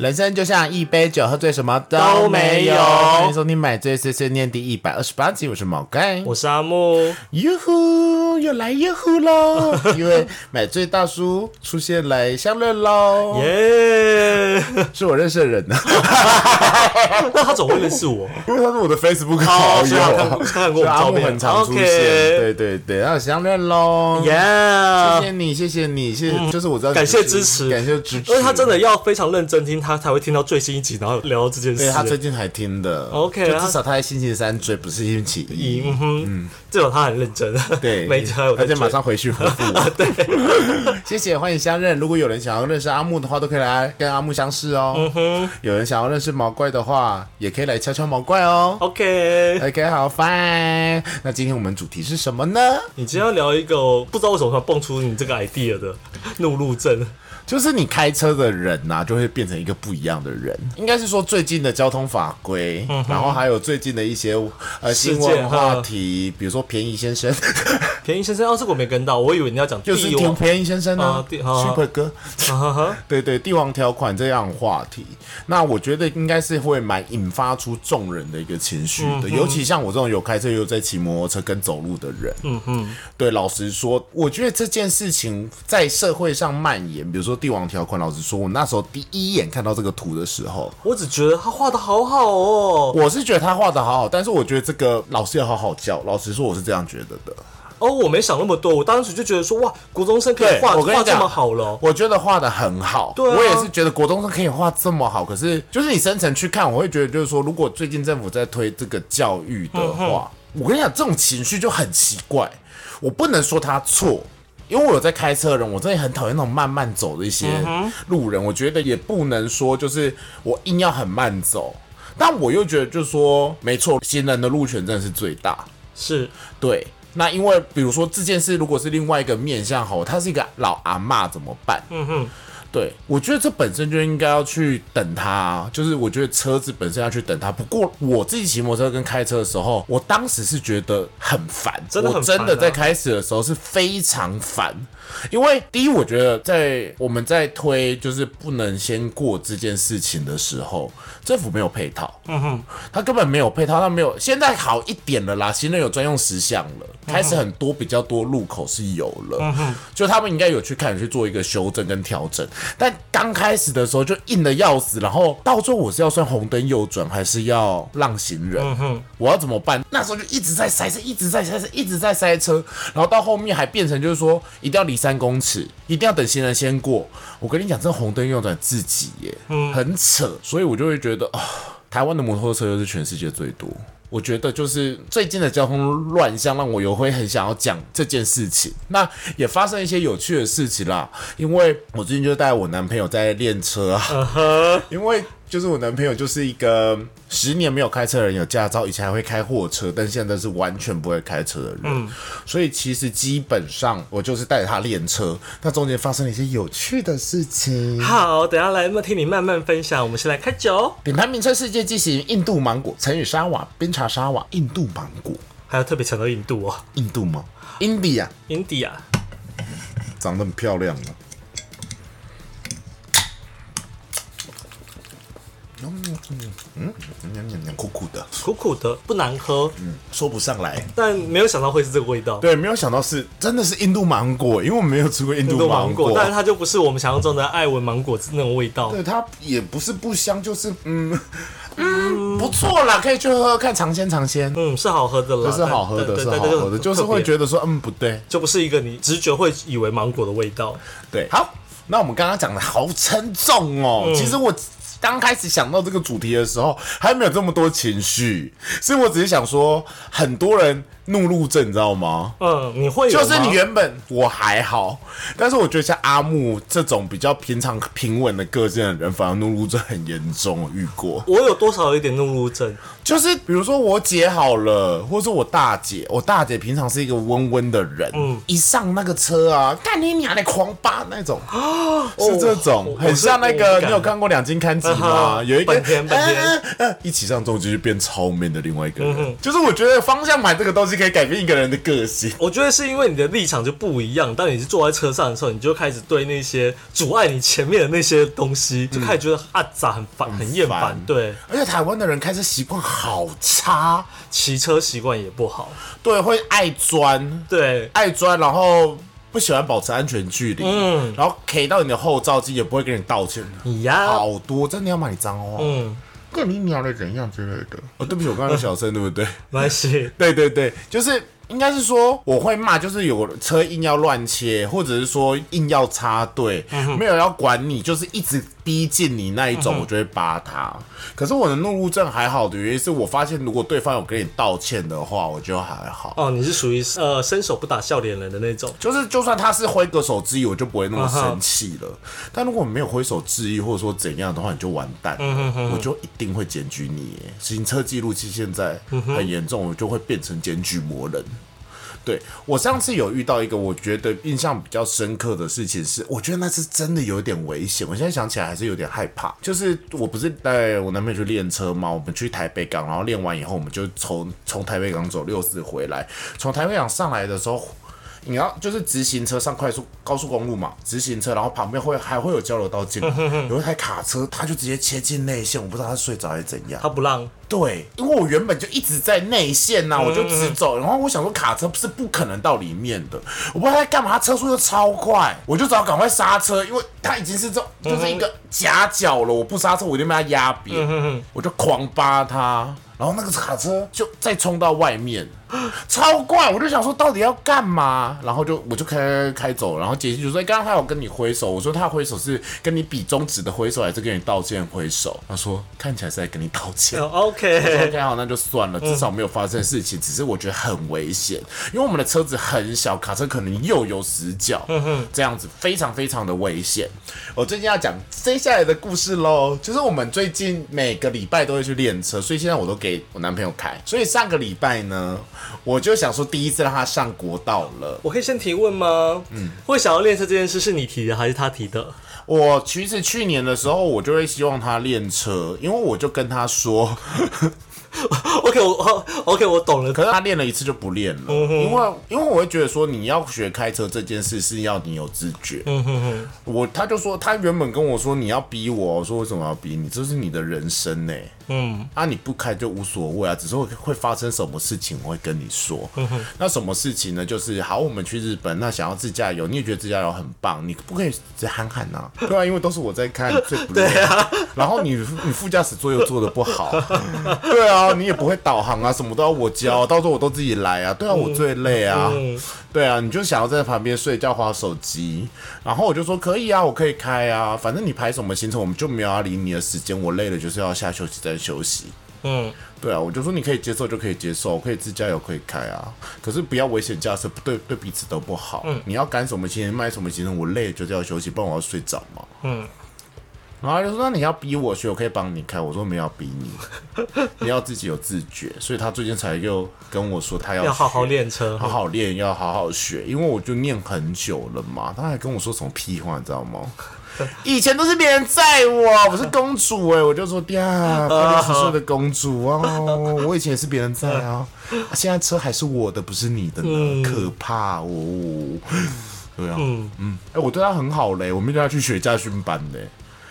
人生就像一杯酒，喝醉什么？都没有。欢迎收听《买醉碎碎念》第一百二十八集，我是毛盖。我是阿木，哟呼，又来哟呼喽！因为买醉大叔出现来相认喽，耶！是我认识的人呢，那他总会认识我，因为他是我的 Facebook 好友，他看过我照片，很常出现。对对对，然后相认喽。谢耶！谢谢你，谢谢你，谢谢，就是我知道，感谢支持感谢支持。因为他真的要非常认真听，他才会听到最新一集，然后聊到这件事。对他最近还听的 OK 啊至少他在星期三追，不是星期一。嗯哼，至少他很认真，对，每一集还有在追而且马上回去回复我。对，谢谢，欢迎相认。如果有人想要认识阿木的话，都可以来跟阿木相识哦。嗯哼，有人想要认识毛怪的话，也可以来敲敲毛怪哦。OK。OK，好，fine。那今天我们主题是什么呢？你今天要聊一个我不知道为什么突然蹦出你这个 idea 的 怒路症，就是你开车的人呐、就会变成一个不一样的人。应该是说最近的交通法规，然后还有最近的一些呃新闻话题，比如说便宜先生，便宜先生哦，这个我没跟到，我以为你要讲就是帝王，挺便宜先生啊啊帝啊，Super 哥。对对，帝王条款这样的话题，那我觉得应该是会蛮引发出众人的一个情绪的，尤其像我这种有开车又在骑摩托车跟走路的人，嗯嗯，对，老实说，我觉得这件事情在社会上蔓延，比如说帝王条款，老实说，我那时候第一眼看到这个图的时候，我只觉得他画的好好哦，我是觉得他画的好好，但是我觉得这个老师要好好教，老实说，我是这样觉得的。哦，我没想那么多，我当时就觉得说，哇，国中生可以画画这么好了哦，我觉得画的很好，对啊我也是觉得国中生可以画这么好，可是就是你深层去看，我会觉得就是说，如果最近政府在推这个教育的话，我跟你讲，这种情绪就很奇怪，我不能说他错。因为我有在开车的人，我真的很讨厌那种慢慢走的一些路人。我觉得也不能说就是我硬要很慢走，但我又觉得就是说，没错，行人的路权真的是最大。是对，那因为比如说这件事，如果是另外一个面向吼，他是一个老阿妈怎么办？嗯哼，对，我觉得这本身就应该要去等他，就是我觉得车子本身要去等他。不过我自己骑摩托车跟开车的时候，我当时是觉得很烦，真的很我真的在开始的时候是非常烦。因为第一，我觉得在我们在推就是不能先过这件事情的时候，政府没有配套，嗯哼，他根本没有配套，他没有。现在好一点了啦，行人有专用石像了，开始很多比较多路口是有了，嗯哼，就他们应该有去看去做一个修正跟调整。但刚开始的时候就硬的要死，然后到最后我是要算红灯右转，还是要让行人？嗯哼，我要怎么办？那时候就一直在塞车，一直在塞车，一直在塞车，然后到后面还变成就是说一定要离三公尺，一定要等行人先过。我跟你讲，这红灯右转自己耶，很扯，所以我就会觉得啊、台湾的摩托车又是全世界最多。我觉得就是最近的交通乱象，让我有会很想要讲这件事情。那也发生一些有趣的事情啦，因为我最近就带我男朋友在练车啊，因为就是我男朋友就是一个十年没有开车的人，有驾照，以前还会开货车，但现在是完全不会开车的人。所以其实基本上我就是带着他练车，那中间发生了一些有趣的事情。好，等下来听你慢慢分享。我们先来开酒，品牌名称世界进行印度芒果、成语沙瓦、冰茶沙瓦、印度芒果，还有特别强调印度哦印度吗？India，India。长得很漂亮啊。嗯嗯嗯，苦苦的，苦苦的，不难喝，嗯说不上来。但没有想到会是这个味道。对，没有想到是真的是印度芒果，因为我们没有吃过印度芒果，但是它就不是我们想象中的爱文芒果那种味道。对，它也不是不香，就是嗯嗯不错啦，可以去喝喝看，尝鲜尝鲜，嗯，是好喝的啦，这是好喝的，对是好喝的，就是会觉得说嗯不对，就不是一个你直觉会以为芒果的味道。对，好，那我们刚刚讲的好沉重哦。其实我刚开始想到这个主题的时候，还没有这么多情绪，所以我只是想说，很多人怒路症，你知道吗？嗯，你会有就是你原本我还好，但是我觉得像阿木这种比较平常平稳的个性的人，反而怒路症很严重，我遇过。我有多少有一点怒路症？就是比如说我姐好了，或者说我大姐，我大姐平常是一个温温的人，嗯，一上那个车啊，干你娘的狂扒那种，是这种，很像那个你有看过两金刊集啊吗？哈有一个本 一起上重机就变超 man 的另外一个人，就是我觉得方向盘这个东西可可以改变一个人的个性。我觉得是因为你的立场就不一样。当你是坐在车上的时候，你就开始对那些阻碍你前面的那些东西，就开始觉得啊咋很烦、很厌烦。对，而且台湾的人开车习惯好差，骑车习惯也不好。对，会爱钻，对，爱钻，然后不喜欢保持安全距离，嗯，然后 K 到你的后照镜也不会跟你道歉。你呀，好多真的要骂你脏话，嗯，跟你鸟的怎样之类的。哦，对不起，我刚刚小声，对不对？没关系。对对对，就是。应该是说我会骂，就是有车硬要乱切，或者是说硬要插队，没有要管你，就是一直逼近你那一种，我就会扒他。可是我的怒路症还好的原因是我发现，如果对方有跟你道歉的话，我就还好。哦，你是属于呃伸手不打笑脸人的那种，就是就算他是挥个手之意，我就不会那么生气了。但如果没有挥手致意，或者说怎样的话，你就完蛋，我就一定会检举你。行车记录器现在很严重，我就会变成检举魔人。对我上次有遇到一个我觉得印象比较深刻的事情是，我觉得那次真的有点危险。我现在想起来还是有点害怕。就是我不是带我男朋友去练车吗？我们去台北港，然后练完以后，我们就从从台北港走六四回来。从台北港上来的时候。你要就是直行车上快速高速公路嘛，直行车，然后旁边会还会有交流道进，有一台卡车，他就直接切进内线，我不知道他睡着还是怎样。他不让。对，因为我原本就一直在内线呐，我就直走，然后我想说卡车是不可能到里面的，我不知道他在干嘛，他车速又超快，我就只好赶快刹车，因为他已经是这就是一个夹角了，我不刹车我一定被他压扁，我就狂扒他。然后那个卡车就再冲到外面，超怪！我就想说到底要干嘛？然后就我就开开走，然后杰西就说：“刚刚他有跟你挥手。”我说：“他挥手是跟你比中指的挥手，还是跟你道歉挥手？”他说：“看起来是在跟你道歉。”OK OK 好，那就算了，至少没有发生事情。只是我觉得很危险，因为我们的车子很小，卡车可能又有死角，这样子非常非常的危险。我最近要讲接下来的故事喽，就是我们最近每个礼拜都会去练车，所以现在我都给。给我男朋友开，所以上个礼拜呢，我就想说第一次让他上国道了。我可以先提问吗？嗯，会想要练车这件事是你提的还是他提的？我其实去年的时候，我就会希望他练车，因为我就跟他说。OK，我 OK，我懂了。可是他练了一次就不练了，因为因为我会觉得说你要学开车这件事是要你有自觉。嗯哼哼，我他就说他原本跟我说你要逼我，我说为什么要逼你？这是你的人生呢。嗯，啊你不开就无所谓啊，只是会会发生什么事情我会跟你说。嗯，那什么事情呢？就是好，我们去日本，那想要自驾游，你也觉得自驾游很棒，你不可以直接喊喊呐？对啊，因为都是我在看，最不对啊。然后你你副驾驶座又坐的不好，对啊。你也不会导航啊，什么都要我教，到时候我都自己来啊。对啊，我最累啊。对啊，你就想要在旁边睡觉、划手机，然后我就说可以啊，我可以开啊，反正你排什么行程，我们就没有要理你的时间。我累了就是要下休息再休息。嗯，对啊，我就说你可以接受就可以接受，可以自驾游可以开啊，可是不要危险驾驶，对对彼此都不好。嗯，你要赶什么行程，卖什么行程，我累了就是要休息，不然我要睡着嘛。嗯。然后就说：“那你要逼我学，我可以帮你开。”我说：“没有逼你，你要自己有自觉。”所以他最近才又跟我说，他要要好好练车，好好练，要好好学。因为我就念很久了嘛，他还跟我说什么屁话，你知道吗？以前都是别人载我，我是公主哎，我就说：“呀，八六十岁的公主哦，我以前也是别人载啊，现在车还是我的，不是你的呢，可怕哦。”对啊，嗯嗯，哎，我对他很好嘞，我们叫他去学驾训班嘞。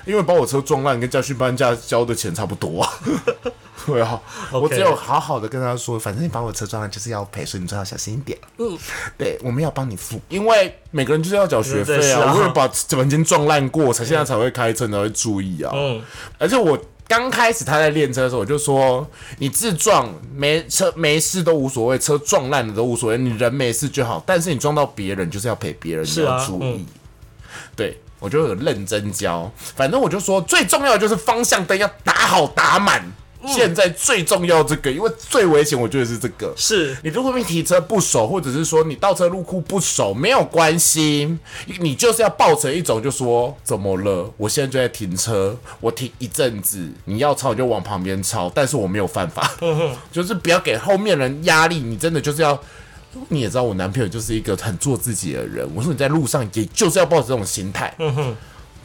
因为把我车撞烂，跟教训班价交的钱差不多啊。对啊，我只有好好的跟他说，反正你把我车撞烂就是要赔，所以你最好小心一点。嗯，对，我们要帮你付，因为每个人就是要缴学费啊。我会把整间撞烂过，才现在才会开车，才会注意啊。嗯，而且我刚开始他在练车的时候，我就说你自撞没车没事都无所谓，车撞烂了都无所谓，你人没事就好。但是你撞到别人，就是要赔别人，你要注意。对。我就有认真教，反正我就说最重要的就是方向灯要打好打满。现在最重要这个，因为最危险，我觉得是这个。是你如果你提车不熟，或者是说你倒车入库不熟，没有关系，你就是要抱成一种，就说怎么了？我现在就在停车，我停一阵子，你要超就往旁边超，但是我没有犯法，就是不要给后面人压力。你真的就是要。你也知道我男朋友就是一个很做自己的人。我说你在路上，也就是要抱着这种心态，嗯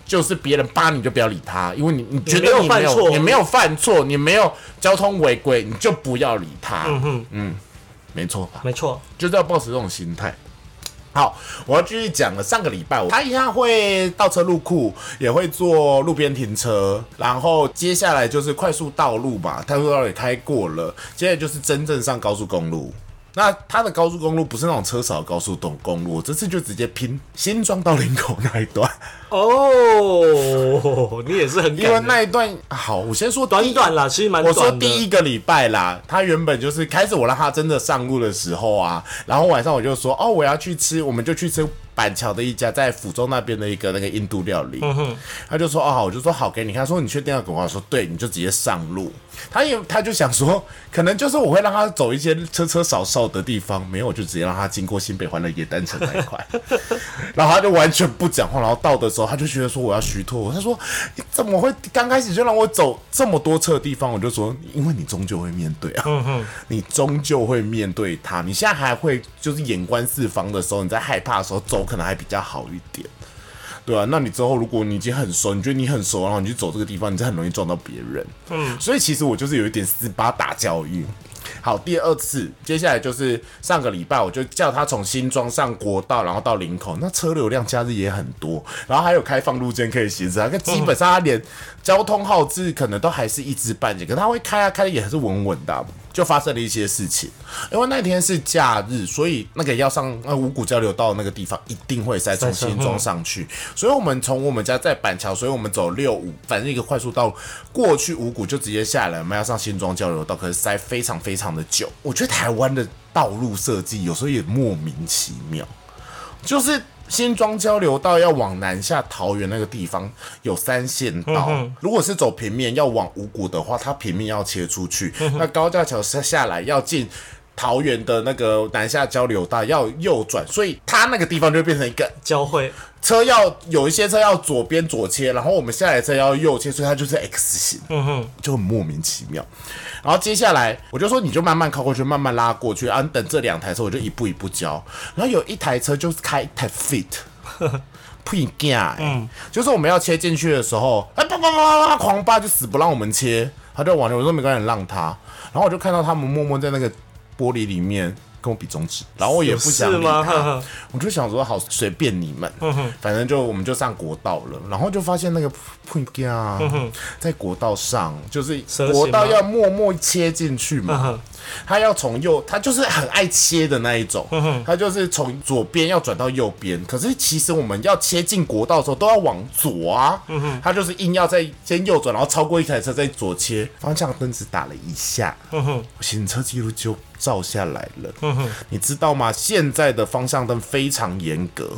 就是别人扒你就不要理他，因为你你觉得你没有，你没有犯错，你没有交通违规，你就不要理他。嗯哼，嗯，没错吧？没错，就是要保持这种心态。好，我要继续讲了。上个礼拜，他一样会倒车入库，也会做路边停车，然后接下来就是快速道路吧，快速道路也开过了，接下来就是真正上高速公路。那它的高速公路不是那种车少的高速公公路，这次就直接拼新庄到林口那一段。哦，你也是很因为那一段好，我先说短短啦，其实蛮我。说第一个礼拜啦，他原本就是开始我让他真的上路的时候啊，然后晚上我就说哦，我要去吃，我们就去吃板桥的一家在福州那边的一个那个印度料理。他就说哦好，我就说好给你看，他说你确定要跟我说对，你就直接上路。他也他就想说，可能就是我会让他走一些车车少少的地方，没有我就直接让他经过新北环的野单城那一块，然后他就完全不讲话，然后到的时候他就觉得说我要虚脱，他说你怎么会刚开始就让我走这么多车的地方？我就说因为你终究会面对啊，你终究会面对他，你现在还会就是眼观四方的时候，你在害怕的时候走可能还比较好一点。对啊，那你之后如果你已经很熟，你觉得你很熟，然后你去走这个地方，你就很容易撞到别人。嗯，所以其实我就是有一点斯巴达教育。好，第二次，接下来就是上个礼拜，我就叫他从新庄上国道，然后到林口，那车流量假日也很多，然后还有开放路肩可以行驶啊，那基本上他连交通号志可能都还是一知半解，可他会开啊，开的也是稳稳的啊、就发生了一些事情，因为那天是假日，所以那个要上那五股交流道的那个地方一定会塞，从新庄上去，所以我们从我们家在板桥，所以我们走六五，反正一个快速道路过去五股就直接下来，我们要上新庄交流道，可是塞非常非常的久。我觉得台湾的道路设计有时候也莫名其妙，就是新庄交流道要往南下桃园那个地方有三线道，如果是走平面要往五股的话，它平面要切出去，那高架桥下下来要进。桃园的那个南下交流道要右转，所以它那个地方就变成一个交汇，车要有一些车要左边左切，然后我们下来车要右切，所以它就是 X 型，嗯哼，就很莫名其妙。然后接下来我就说你就慢慢靠过去，慢慢拉过去啊，你等这两台车我就一步一步交。然后有一台车就是开一台 Fit。屁干嗯，就是我们要切进去的时候，哎叭叭叭叭狂扒就死不让我们切，他就往前，我说没关系，让他。然后我就看到他们默默在那个玻璃里面跟我比中指，然后我也不想理他，呵 我就想说好随便你们，反正就我们就上国道了，然后就发现那个喷啊，在国道上，就是国道要默默切进去嘛，他要从右，他就是很爱切的那一种，他就是从左边要转到右边，可是其实我们要切进国道的时候都要往左啊，他就是硬要在先右转，然后超过一台车再左切，方向灯只打了一下，我行车记录就照下来了。你知道吗？现在的方向灯非常严格，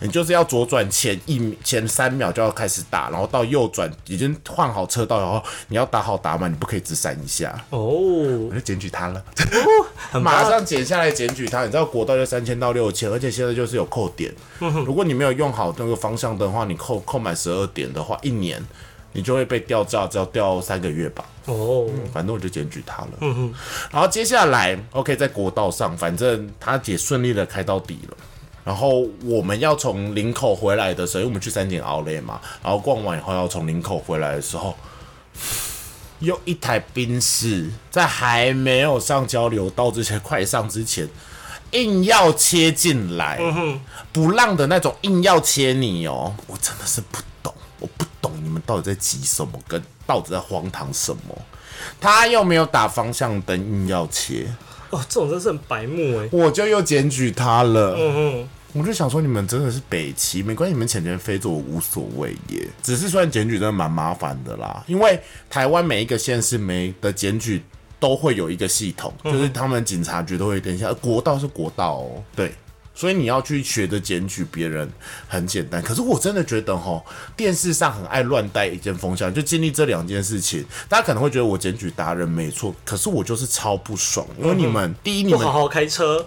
你就是要左转前一前三秒就要开始打，然后到右转已经换好车道，然后你要打好打满，你不可以只闪一下。哦。我，就检举他了，马上剪下来检举他。你知道国道就三千到六千，而且现在就是有扣点。如果你没有用好那个方向灯的话，你扣扣满十二点的话，一年你就会被吊照，只要吊三个月吧。哦，反正我就检举他了。然后接下来，OK，在国道上，反正他也顺利的开到底了。然后我们要从林口回来的时候，因为我们去三井奥莱嘛，然后逛完以后要从林口回来的时候，有一台宾士在还没有上交流道之前，快上之前，硬要切进来，不让的那种，硬要切你哦，我真的是不懂，我不懂你们到底在急什么，跟到底在荒唐什么。他又没有打方向灯，硬要切，哦，这种真是很白目哎。我就又检举他了。嗯哼，我就想说，你们真的是北齐，没关系，你们钱钱飞走我无所谓耶。只是虽然检举真的蛮麻烦的啦，因为台湾每一个县市每的检举都会有一个系统，就是他们警察局都会等一下，国道是国道哦，对。所以你要去学着检举别人很简单，可是我真的觉得哈，电视上很爱乱带一件风向，就经历这两件事情，大家可能会觉得我检举达人没错，可是我就是超不爽，因为你们、第一你们不好好开车，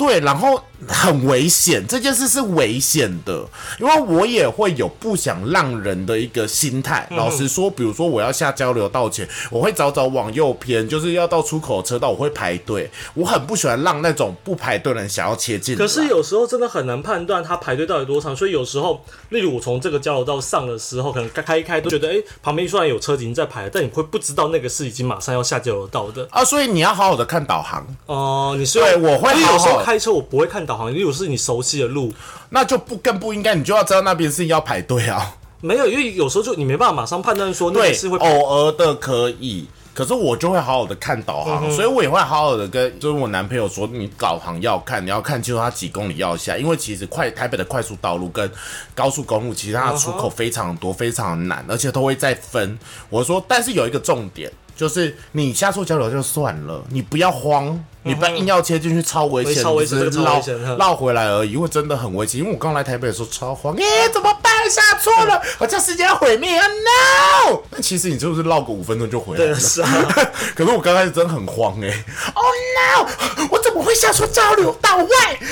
对，然后很危险，这件事是危险的，因为我也会有不想让人的一个心态。老实说，比如说我要下交流道前，我会早早往右偏，就是要到出口车道，我会排队。我很不喜欢让那种不排队的人想要切进。可是有时候真的很难判断他排队到底多长，所以有时候，例如我从这个交流道上的时候，可能开一开都觉得，哎，旁边虽然有车已经在排，但你会不知道那个是已经马上要下交流道的啊。所以你要好好的看导航哦。你对，我会有时候开车我不会看导航，如果是你熟悉的路，那就不更不应该，你就要知道那边是要排队啊。没有，因为有时候就你没办法马上判断说那是会偶尔的可以，可是我就会好好的看导航，所以我也会好好的跟就是我男朋友说，你导航要看，你要看清楚它几公里要下，因为其实快台北的快速道路跟高速公路，其实它的出口非常多，非常难，而且都会再分。我说，但是有一个重点。就是你下错交流就算了，你不要慌，你不要硬要切进去，超危险，只是绕绕回来而已，因为真的很危险。因为我刚来台北的时候超慌，耶，怎么办？下错了，好像世界要毁灭啊！No，那其实你就是绕个五分钟就回来了。是啊，可是我刚开始真的很慌哎，Oh no，我怎么会下错交流到外？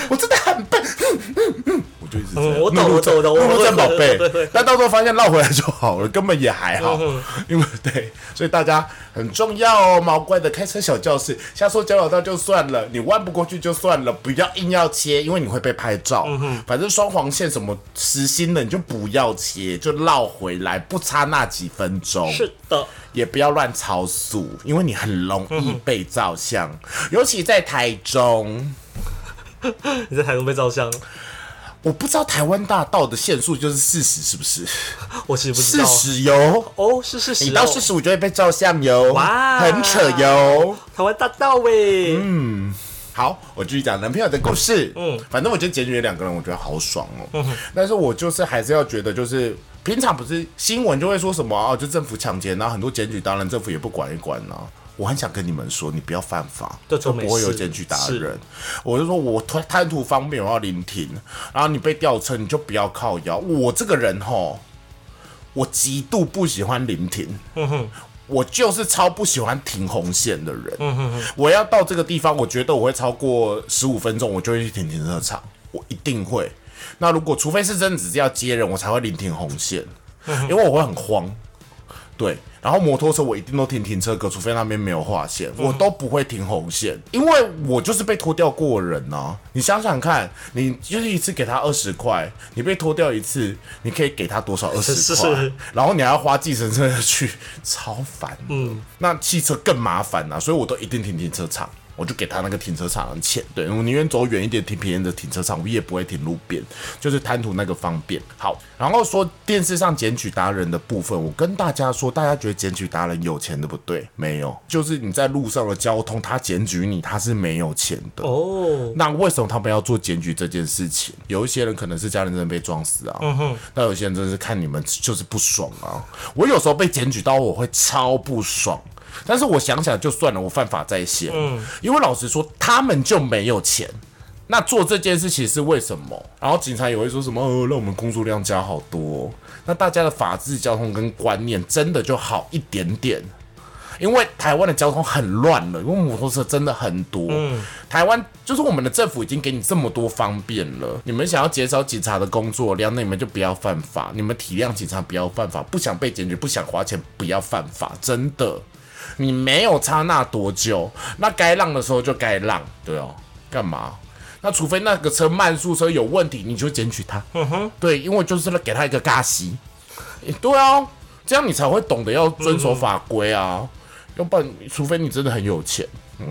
我真的很笨。就一直嗯，我懂，我懂，我懂，我真宝贝。但到时候发现绕回来就好了，根本也还好。因为对，所以大家很重要哦，毛怪的开车小教室，瞎说交流道就算了，你弯不过去就算了，不要硬要切，因为你会被拍照。反正双黄线什么实心的，你就不要切，就绕回来，不差那几分钟。是的，也不要乱超速，因为你很容易被照相，尤其在台中。你在台中被照相？我不知道台湾大道的限速就是四十，是不是？我其实不知道。四十哟，哦，是四十。你到四十五就会被照相哟。哇，很扯哟。台湾大道喂。嗯，好，我继续讲男朋友的故事。嗯，反正我觉得检举两个人，我觉得好爽哦。嗯但是我就是还是要觉得，就是平常不是新闻就会说什么哦，就政府抢劫，然后很多检举，当然政府也不管一管呢。我很想跟你们说，你不要犯法，就不会有检举打人。我就说我贪贪图方便，我要临停，然后你被吊车，你就不要靠腰。我这个人吼，我极度不喜欢临停，我就是超不喜欢停红线的人。我要到这个地方，我觉得我会超过十五分钟，我就会去停停车场，我一定会。那如果除非是真的只是要接人，我才会临停红线，因为我会很慌。对，然后摩托车我一定都停停车格，除非那边没有划线，我都不会停红线，因为我就是被拖掉过人呐。你想想看，你就是一次给他二十块，你被拖掉一次，你可以给他多少二十块？然后你还要花计程车去，超烦。嗯，那汽车更麻烦呐，所以我都一定停停车场。我就给他那个停车场的钱，对我宁愿走远一点停别人的停车场，我也不会停路边，就是贪图那个方便。好，然后说电视上检举达人的部分，我跟大家说，大家觉得检举达人有钱的不对？没有，就是你在路上的交通，他检举你，他是没有钱的。哦，那为什么他们要做检举这件事情？有一些人可能是家人真的被撞死啊，嗯哼，那有些人真的是看你们就是不爽啊。我有时候被检举到，我会超不爽。但是我想想就算了，我犯法在先。嗯，因为老实说，他们就没有钱，那做这件事情是为什么？然后警察也会说什么，呃，让我们工作量加好多。那大家的法治、交通跟观念真的就好一点点。因为台湾的交通很乱了，因为摩托车真的很多。嗯，台湾就是我们的政府已经给你这么多方便了，你们想要减少警察的工作量，那你们就不要犯法。你们体谅警察，不要犯法。不想被检举，不想花钱，不要犯法。真的。你没有差那多久，那该让的时候就该让，对哦，干嘛？那除非那个车慢速车有问题，你就检举他。嗯哼，对，因为就是给他一个嘎西。对啊，这样你才会懂得要遵守法规啊，要不然，除非你真的很有钱，嗯。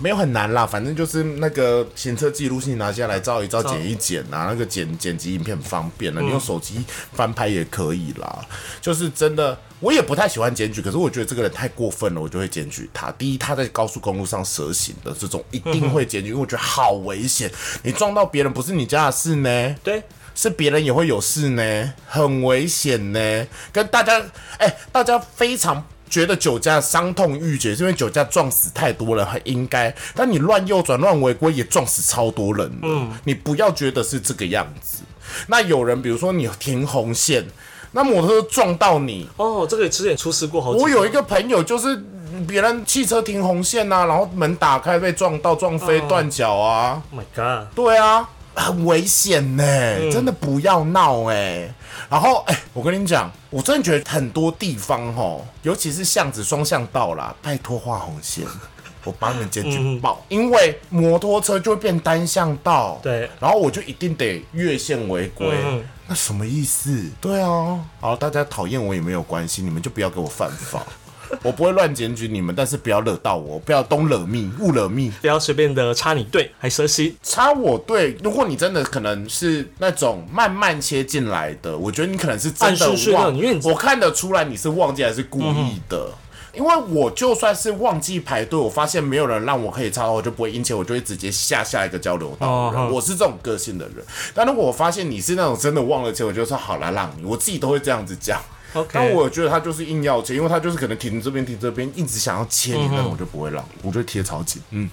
没有很难啦，反正就是那个行车记录器拿下来照一照、剪一剪啊，那个剪剪辑影片很方便了，你用手机翻拍也可以啦。就是真的，我也不太喜欢检举，可是我觉得这个人太过分了，我就会检举他。第一，他在高速公路上蛇行的这种一定会检举，因为我觉得好危险，你撞到别人不是你家的事呢？对，是别人也会有事呢，很危险呢。跟大家，哎，大家非常。觉得酒驾伤痛欲绝，是因为酒驾撞死太多人，很应该。但你乱右转、乱违规也撞死超多人。嗯，你不要觉得是这个样子。那有人，比如说你停红线，那摩托车撞到你，哦，这个之前出事过好。我有一个朋友，就是别人汽车停红线呐、然后门打开被撞到撞飞断脚啊，Oh my god！对啊，很危险呢、嗯。真的不要闹哎、然后哎、我跟你讲，我真的觉得很多地方吼，尤其是巷子双向道啦，拜托画红线。我帮你们检举报，因为摩托车就会变单向道，对。然后我就一定得越线违规，嗯。那什么意思？对啊，好，大家讨厌我也没有关系，你们就不要给我犯法，我不会乱检举你们，但是不要惹到我，不要东惹密，勿惹密，不要随便的插你队，还蛇心。插我队，如果你真的可能是那种慢慢切进来的，我觉得你可能是真的忘我看得出来你是忘记还是故意的。因为我就算是忘记排队，我发现没有人让我可以插，我就不会因切，我就会直接下下一个交流道我是这种个性的人。但如果我发现你是那种真的忘了切，我就说好了，让你，我自己都会这样子讲。OK，但我觉得他就是硬要切，因为他就是可能停这边停这边，一直想要切你，那种我就不会让，我就贴超紧。嗯，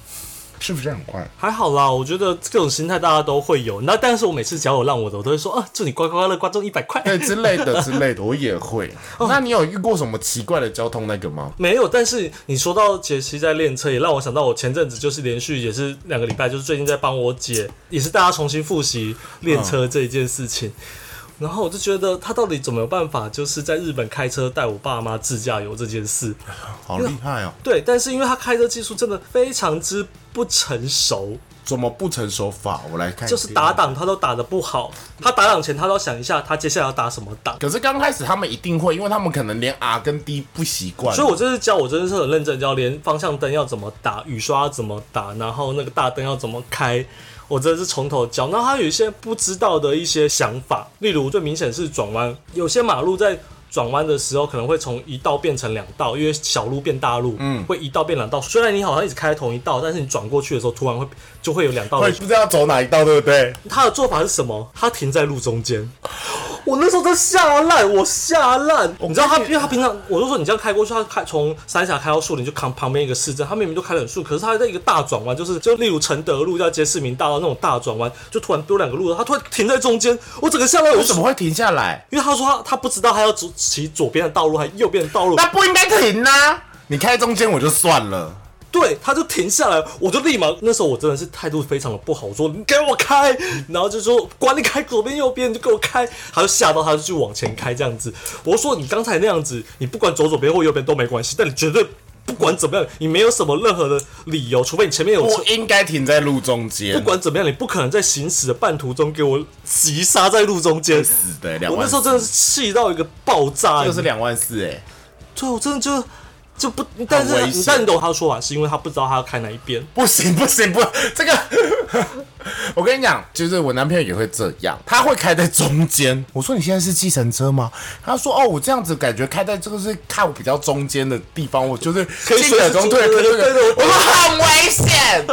是不是很快？还好啦，我觉得这种心态大家都会有。那但是我每次只要有让我的，我都会说啊，祝你刮刮刮乐刮中一百块。对之类的 之类的，我也会。那你有遇过什么奇怪的交通那个吗？没有，但是你说到杰西在练车，也让我想到我前阵子就是连续也是两个礼拜，就是最近在帮我姐，也是大家重新复习练车这一件事情。然后我就觉得他到底怎么有办法，就是在日本开车带我爸妈自驾游这件事。好厉害哦！对，但是因为他开车技术真的非常之不成熟，怎么不成熟法？我来看。就是打。档他都打的不好，他打档前他都想一下他接下来要打什么档。可是刚开始他们一定会，因为他们可能连 R 跟 D 不习惯，所以我这次教我真的是很认真教，连方向灯要怎么打，雨刷要怎么打，然后那个大灯要怎么开，我真的是从头教。那他有一些不知道的一些想法，例如最明显是转弯，有些马路在。转弯的时候可能会从一道变成两道，因为小路变大路，嗯，会一道变两道。虽然你好像一直开同一道，但是你转过去的时候，突然会就会有两道的会不知道走哪一道，对不对？他的做法是什么？他停在路中间。我那时候真吓烂，我吓烂。你知道他，因为他平常我就说你这样开过去，他开从三峡开到树林，就扛旁边一个市镇，他明明就开得很顺，可是他在一个大转弯，就是就例如承德路要接市民大道那种大转弯，就突然丢两个路，他突然停在中间，我整个吓到我为什么会停下来？因为他说他他不知道他要走骑左边的道路还是右边的道路，那不应该停啊！你开中间我就算了。对，他就停下来，我就立马那时候我真的是态度非常的不好，我说你给我开，然后就说管你开左边右边，你就给我开，他就吓到他就去往前开这样子。我说你刚才那样子，你不管走左边或右边都没关系，但你绝对不管怎么样，你没有什么任何的理由，除非你前面有车不。应该停在路中间不，管怎么样，你不可能在行驶的半途中给我急刹在路中间。死的两万我那时候，真的是气到一个爆炸，就是两万四哎。对，我真的就就不，但是但你懂他的说法，是因为他不知道他要开哪一边。不行不行不，这个 我跟你讲，就是我男朋友也会这样，他会开在中间。我说你现在是计程车吗？他说哦，我这样子感觉开在这个是看我比较中间的地方，我就是可以进可攻退可对对对对我说很危险。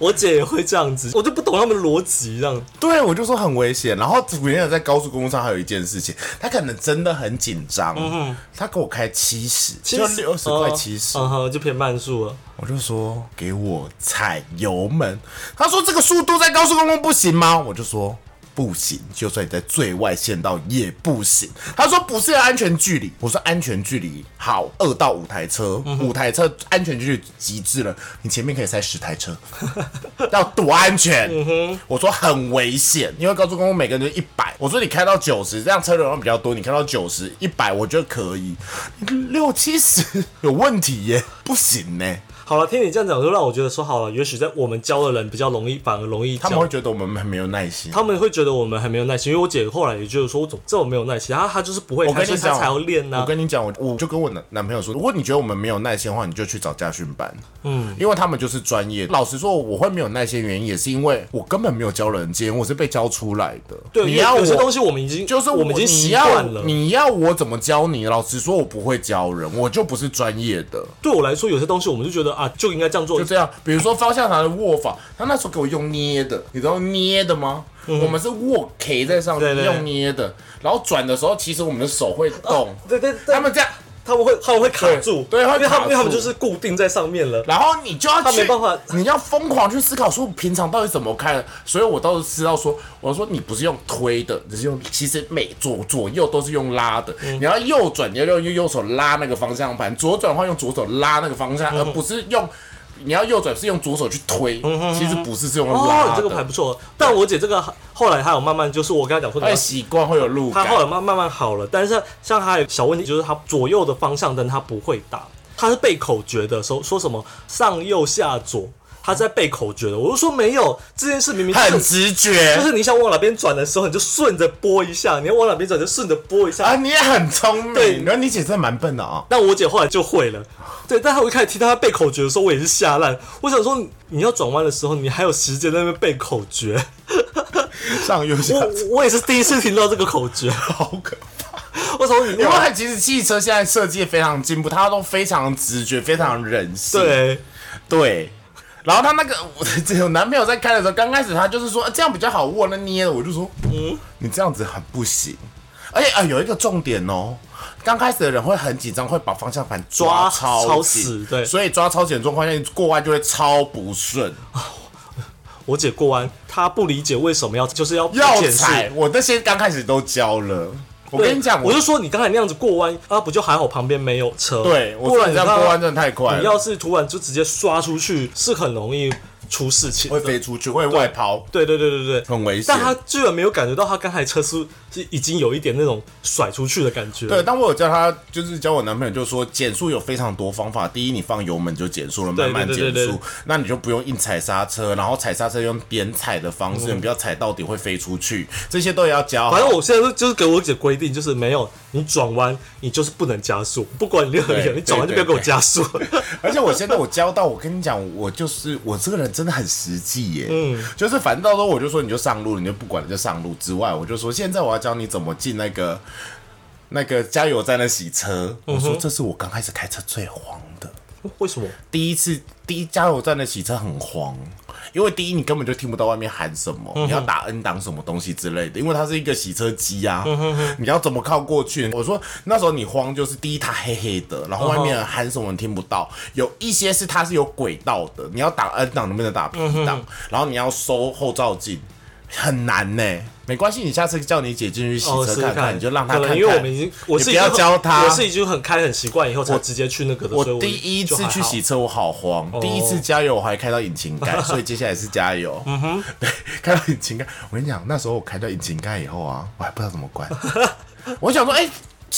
我姐也会这样子，我就不懂他们的逻辑这样。对，我就说很危险。然后主持人在高速公路上还有一件事情，他可能真的很紧张，嗯他给我开七十，就六十块七十，就偏慢速了。我就说给我踩油门，他说这个速度在高速公路不行吗？我就说不行，就算你在最外线道也不行。他说不是要安全距离，我说安全距离好，二到五台车，五台车安全距离极致了，你前面可以塞十台车，要多安全？我说很危险，因为高速公路每个人就一百，我说你开到九十，这样车流量比较多，你开到九十、一百，我觉得可以，六七十有问题耶，不行呢。好了，听你这样讲，就让我觉得说好了，也许在我们教的人比较容易，反而容易。他们会觉得我们很没有耐心。他们会觉得我们很没有耐心，因为我姐后来也就是说，我怎么这么没有耐心？她她就是不会开，我跟你讲，所以她才要练呢、我跟你讲，我我就跟我男男朋友说，如果你觉得我们没有耐心的话，你就去找家训班。嗯，因为他们就是专业。老实说，我会没有耐心，原因也是因为我根本没有教人间，我是被教出来的。对，你要有些东西我们已经就是我们已经习惯了。你要我怎么教你？老实说，我不会教人，我就不是专业的。对我来说，有些东西我们就觉得啊，就应该这样做就。这样，比如说方向盘的握法，他那时候给我用捏的，你知道捏的吗？我们是握 K 在上用捏的，然后转的时候，其实我们的手会动。对对对他，们这样他们会他们会卡住，对对会因为他们卡住因为他们就是固定在上面了。然后你就要他去，没办法你要疯狂去思考说平常到底怎么开的。所以我倒是知道说，我说你不是用推的，只是用，其实每左左右都是用拉的。嗯你要右转，你要用右手拉那个方向盘；左转的话用左手拉那个方向，而不是用。你要右转是用左手去推，其实不是是用拉哦，的。你这个还不错。但我姐这个后来还有慢慢，就是我跟她讲说，你会习惯会有路感。她后来慢慢慢好了，但是像她有小问题，就是她左右的方向灯她不会打，她是背口诀的，时候说什么上右下左，她在背口诀的。我就说没有，这件事明明很是直觉，就是你想往哪边转的时候，你就顺着拨一下；你要往哪边转就顺着拨一下。啊，你也很聪明。对然后你姐真的蛮笨的啊。但我姐后来就会了，对。但她我一开始听到她背口诀的时候，我也是吓烂。我想说，你要转弯的时候，你还有时间在那边背口诀。上右下我我也是第一次听到这个口诀。好可怕。我从你因为其实汽车现在设计得非常进步，它都非常直觉，非常人性。对，对。然后他那个我这有男朋友在开的时候，刚开始他就是说、啊这样比较好握，那捏的我就说，嗯，你这样子很不行。而且啊、有一个重点哦，刚开始的人会很紧张，会把方向盘抓抓超超紧死对所以抓超紧的状况下，你过弯就会超不顺，我姐过弯，她不理解为什么要就是要要踩。我那些刚开始都教了，我跟你讲，我就说你刚才那样子过弯啊，不就还好旁边没有车？对我不然这样过弯真的太快了，你要是突然就直接刷出去，是很容易出事情。会飞出去，会外抛，对对对对对，很危险但。他居然没有感觉到他刚才车速是已经有一点那种甩出去的感觉。对，但我有教他，就是教我男朋友，就说减速有非常多方法。第一，你放油门就减速了，对慢慢减速，那你就不用硬踩刹车，然后踩刹车用边踩的方嗯式，你不要踩到底会飞出去，这些都要教。反正我现在就是给我姐规定，就是没有你转弯，你就是不能加速，不管你任何理由，你转弯就不要给我加速。而且我现在我教到，我跟你讲，我就是我这个人真的很实际耶。嗯，就是反正到时候我就说你就上路，你就不管了就上路之外，我就说现在我要教你怎么进那个那个加油站的洗车。我说这是我刚开始开车最慌的。为什么？第一次第一加油站的洗车很慌，因为第一你根本就听不到外面喊什么，你要打 N 档什么东西之类的，因为它是一个洗车机啊，你要怎么靠过去？我说那时候你慌，就是第一它黑黑的，然后外面喊什么你听不到，有一些是它是有轨道的，你要打 N 档能不能打 P 档，然后你要收后照镜。很难呢、没关系，你下次叫你姐进去洗车看看，你就让她看看。因为我们已经，我是要教她我是已经很开很习惯，以后才直接去那个的。第一次去洗车，我好慌。第一次加油，我还开到引擎盖，所以接下来是加油。嗯哼，对，开到引擎盖。我跟你讲，那时候我开到引擎盖以后啊，我还不知道怎么关。我想说，哎、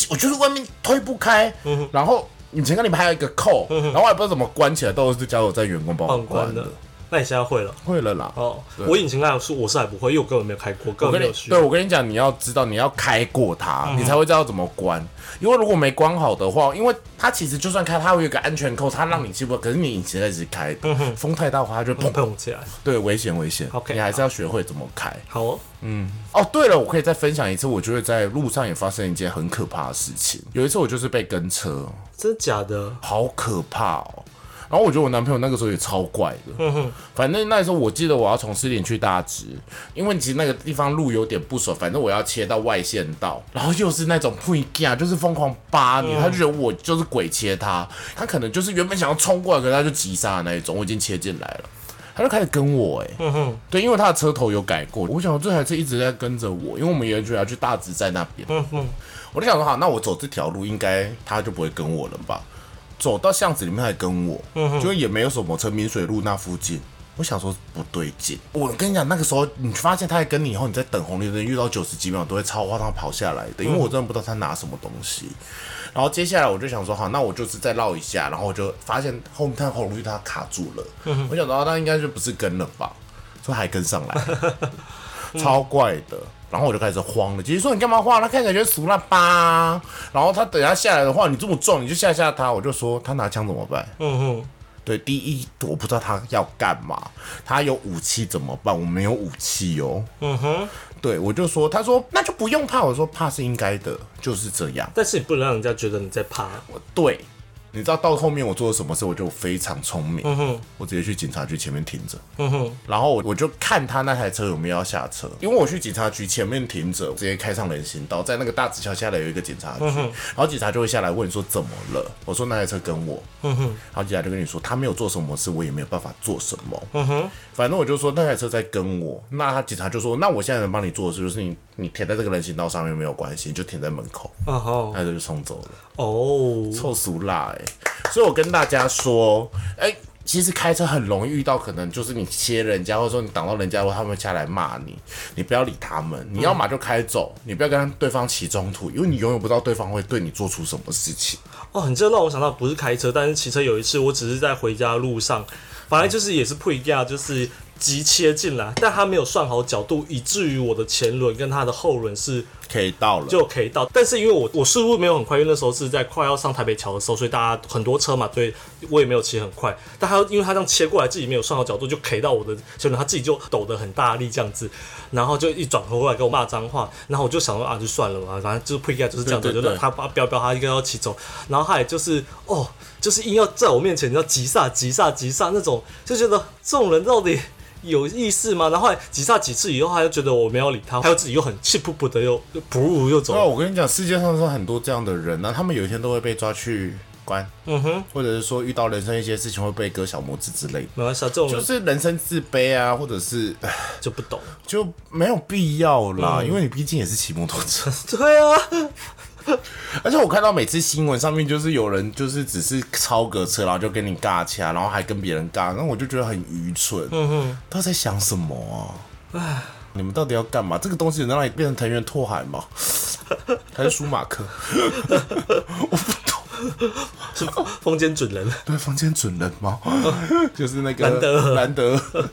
我就是外面推不开，然后引擎盖里面还有一个扣，然后我也不知道怎么关起来，都是加油在员工帮我关的。。那你现在会了？会了啦。哦，我引擎盖是我是还不会，因为我根本没有开过，根我跟你本没有需对我跟你讲，你要知道你要开过它，你才会知道怎么关。因为如果没关好的话，因为它其实就算开，它会有一个安全扣，它让你起不，可是你引擎盖是开的，风太大的话，它就砰砰，起来。对，危险危险。OK，你还是要学会怎么开。好哦，嗯哦，对了，我可以再分享一次，我觉得在路上也发生一件很可怕的事情。有一次我就是被跟车，真的假的？好可怕哦。然后我觉得我男朋友那个时候也超怪的，反正那时候我记得我要从四点去大直，因为其实那个地方路有点不熟，反正我要切到外线道，然后又是那种不一样，就是疯狂扒你，他就觉得我就是鬼切他，他可能就是原本想要冲过来，可是他就急刹的那一种，我已经切进来了。他就开始跟我、欸，哎，对，因为他的车头有改过，我想这台车一直在跟着我，因为我们原来要去大直在那边，我就想说，好，那我走这条路，应该他就不会跟我了吧？走到巷子里面还跟我，嗯就也没有什么成明水路那附近。我想说不对劲，我跟你讲，那个时候你发现他在跟你以后，你在等红绿灯遇到九十几秒都会超花他跑下来的，因为我真的不知道他拿什么东西。然后接下来我就想说，好，那我就是再绕一下，然后我就发现后面他红绿灯它卡住了，我想到他应该就不是跟了吧，说还跟上来，超怪的。然后我就开始慌了，姐姐说你干嘛慌？他看起来就是俗了吧。然后他等下下来的话，你这么重，你就吓吓他。我就说他拿枪怎么办？嗯哼，对，第一我不知道他要干嘛，他有武器怎么办？我没有武器哦。嗯哼。对，我就说，他说那就不用怕。我说怕是应该的，就是这样。但是你不能让人家觉得你在怕。对，你知道到后面我做了什么事，我就非常聪明，嗯哼，我直接去警察局前面停着，嗯哼，然后我我就看他那台车有没有要下车，因为我去警察局前面停着，直接开上人行道，在那个大直桥下来有一个警察局，然后警察就会下来问说怎么了，我说那台车跟我，嗯哼，然后警察就跟你说他没有做什么事，我也没有办法做什么，嗯哼，反正我就说那台车在跟我，那他警察就说那我现在能帮你做的事就是你你停在这个人行道上面没有关系，你就停在门口，那就冲走了。哦，臭俗辣哎、所以我跟大家说，哎、其实开车很容易遇到，可能就是你切人家，或者说你挡到人家，或他们会下来骂你，你不要理他们，你要么就开走，你不要跟对方起冲突，因为你永远不知道对方会对你做出什么事情。哦，你这让我想到不是开车，但是骑车。有一次，我只是在回家路上，反正就是也是不一样，就是急切进来，但他没有算好角度，以至于我的前轮跟他的后轮是可以到了，就可以到。但是因为我我速度没有很快，因为那时候是在快要上台北桥的时候，所以大家很多车嘛，所以我也没有骑很快。但他因为他这样切过来，自己没有算好角度，就 K 到我的前轮，他自己就抖得很大力这样子，然后就一转头过来给我骂脏话，然后我就想说啊，就算了嘛，反正就是不应该就是这样子，就让他把飙飙，他应该要骑走，然后他也就是哦，就是硬要在我面前要急刹急刹急刹那种，就觉得这种人到底。有意思吗？然后后来急刹几次以后，他又觉得我没有理他，他又自己又很气噗噗的又又噗噗又走对啊，我跟你讲，世界上是很多这样的人，那他们有一天都会被抓去关，嗯哼，或者是说遇到人生一些事情会被割小拇指之类的。没关系啊，这种就是人生自卑啊，或者是就不懂。就没有必要啦，嗯因为你毕竟也是骑摩托车。对啊，而且我看到每次新闻上面就是有人就是只是超个车，然后就跟你尬掐，然后还跟别人尬，那我就觉得很愚蠢。嗯哼，他在想什么啊？唉，你们到底要干嘛？这个东西能让你变成藤原拓海吗？还是舒马克？我不懂是风间准人。对，房间准人吗？就是那个兰德兰德，我不懂。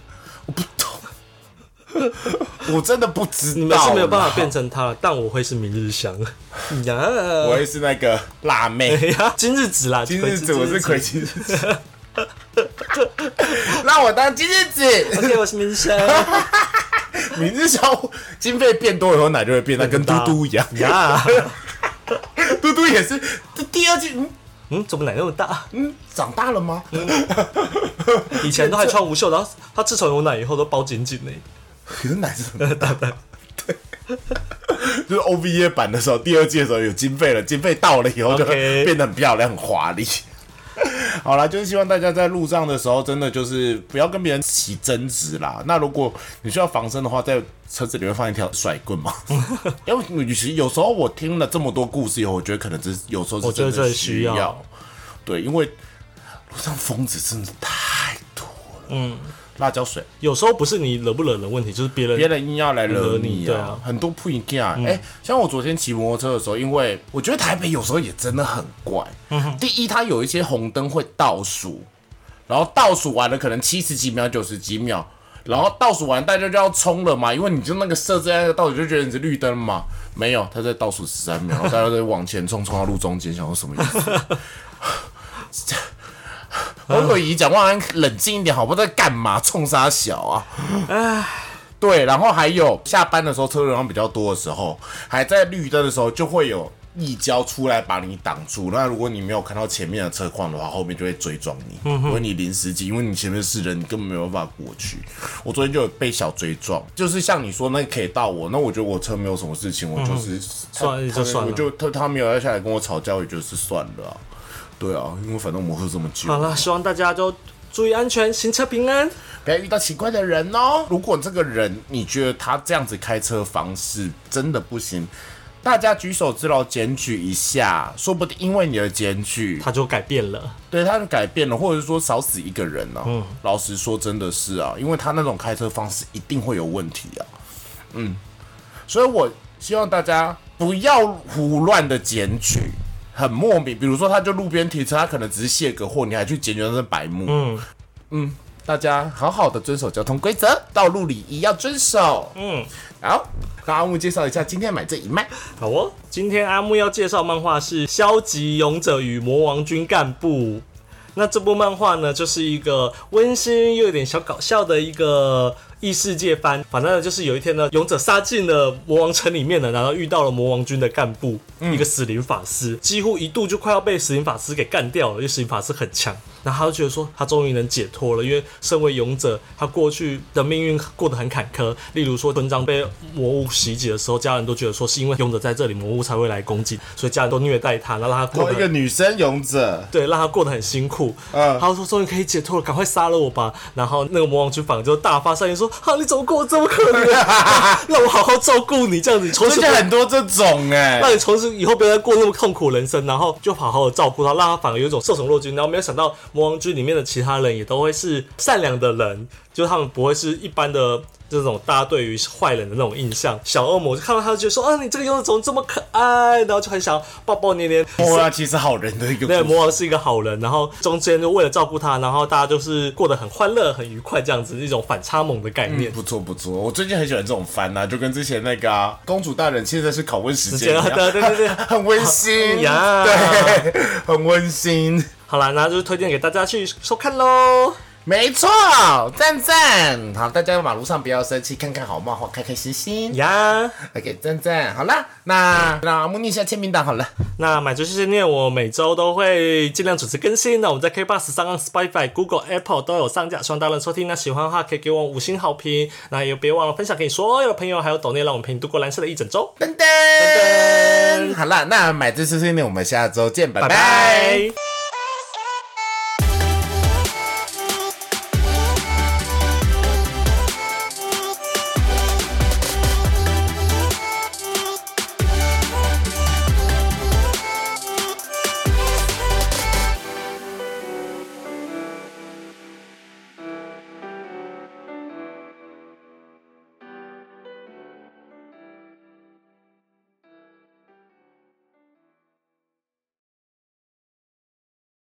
我真的不知道，你们是没有办法变，成他，但我会是明日香 呀。我会是那个辣妹。哎呀，今日子啦，今日子，我是葵葵今日子。让 我当今日子，OK，我是明日香明日香经费变多以后，奶就会变得跟嘟嘟一样。呀。嘟嘟也是，这第二季，嗯嗯，怎么奶那么大？嗯，长大了吗？以前都还穿无袖，然后他自从有奶以后都包紧紧的。可是奶是很大的，对，就是 OVA 版的时候，第二季的时候有经费了，经费到了以后就变得很漂亮、很华丽。好啦，就是希望大家在路上的时候，真的就是不要跟别人起争执啦。那如果你需要防身的话，在车子里面放一条甩棍嘛。因为与其有时候我听了这么多故事以后，我觉得可能只是有时候是真的需要要。对，因为路上疯子真的太多了。嗯，辣椒水。有时候不是你惹不惹人问题，就是别人别人硬要来惹惹你啊对啊，很多不一样。哎、像我昨天骑摩托车的时候，因为我觉得台北有时候也真的很怪。第一，它有一些红灯会倒数，然后倒数完了可能七十几秒、九十几秒，然后倒数完大家就要冲了嘛，因为你就那个设置在那个倒数就觉得你是绿灯嘛，没有，他在倒数十三秒，然后大家在往前冲，冲到路中间，想说什么意思？黄伟仪讲话冷静一点，好不好？在干嘛？冲杀小啊？对，然后还有下班的时候车流量比较多的时候，还在绿灯的时候，就会有一交出来把你挡住。那如果你没有看到前面的车况的话，后面就会追撞你，因为你临时急，因为你前面是人，你根本没有办法过去。我昨天就有被小追撞，就是像你说那可以到我，那我觉得我车没有什么事情，我就是、算了就算了我就他他没有要下来跟我吵架，我也就是算了啊。对啊，因为反正我们喝这么久，好了，希望大家都注意安全，行车平安。不要遇到奇怪的人哦。如果这个人你觉得他这样子开车方式真的不行，大家举手之劳检举一下，说不定因为你的检举，他就改变了。对他就改变了，或者是说少死一个人呢、嗯，老实说，真的是啊，因为他那种开车方式一定会有问题啊。嗯，所以我希望大家不要胡乱的检举。很莫名，比如说，他就路边停车，他可能只是卸个货，你还去检举，那是白目。嗯嗯，大家好好的遵守交通规则，道路礼仪要遵守。嗯，好，跟阿木介绍一下今天买这一脉。好哦。今天阿木要介绍漫画是《消极勇者与魔王军干部》。那这部漫画呢，就是一个温馨又有点小搞笑的一个异世界番，反正就是有一天呢，勇者杀进了魔王城里面呢，然后遇到了魔王军的干部，一个死灵法师，几乎一度就快要被死灵法师给干掉了，因为死灵法师很强。然后他就觉得说，他终于能解脱了，因为身为勇者，他过去的命运过得很坎坷。例如说，村庄被魔物袭击的时候，家人都觉得说，是因为勇者在这里，魔物才会来攻击，所以家人都虐待他，然后让他过一个得女生勇者，对，让他过得很辛苦。嗯他就说终于可以解脱了，赶快杀了我吧。然后那个魔王军反而就大发善心说，啊，你怎么过得这么可怜？让我好好照顾你，这样子你从此很多这种哎、让你从此以后不要再过那么痛苦的人生，然后就好好的照顾他，让他反而有一种受宠若惊。然后没有想到魔王军里面的其他人也都会是善良的人，就是他们不会是一般的这种大家对于坏人的那种印象。小恶魔就看到他就觉得说啊，你这个勇者怎么这么可爱，然后就很想抱抱捏捏。魔王其实好人的一个对，魔王是一个好人，然后中间就为了照顾他，然后大家就是过得很欢乐、很愉快，这样子一种反差萌的概念。不错不错，我最近很喜欢这种番呐、就跟之前那个、啊、公主大人现在是拷问时间一样，对对对对 很温馨 呀对，很温馨，好啦，那就是推荐给大家去收看喽。没错，赞赞，好，大家在马路上不要生气，看看好漫画，开开心心。呀，OK，赞赞，好啦，那那木逆一下签名档好了。那买足谢谢念，我每周都会尽量准时更新。那我们在 K Bus 上、Spotify、Google、Apple 都有上架，希望大家能收听。那喜欢的话可以给我五星好评，那也别忘了分享给所有的朋友，还有抖内，让我们陪你度过蓝色的一整周。噔噔噔，好啦，那买这次训练，我们下周见，拜拜拜拜。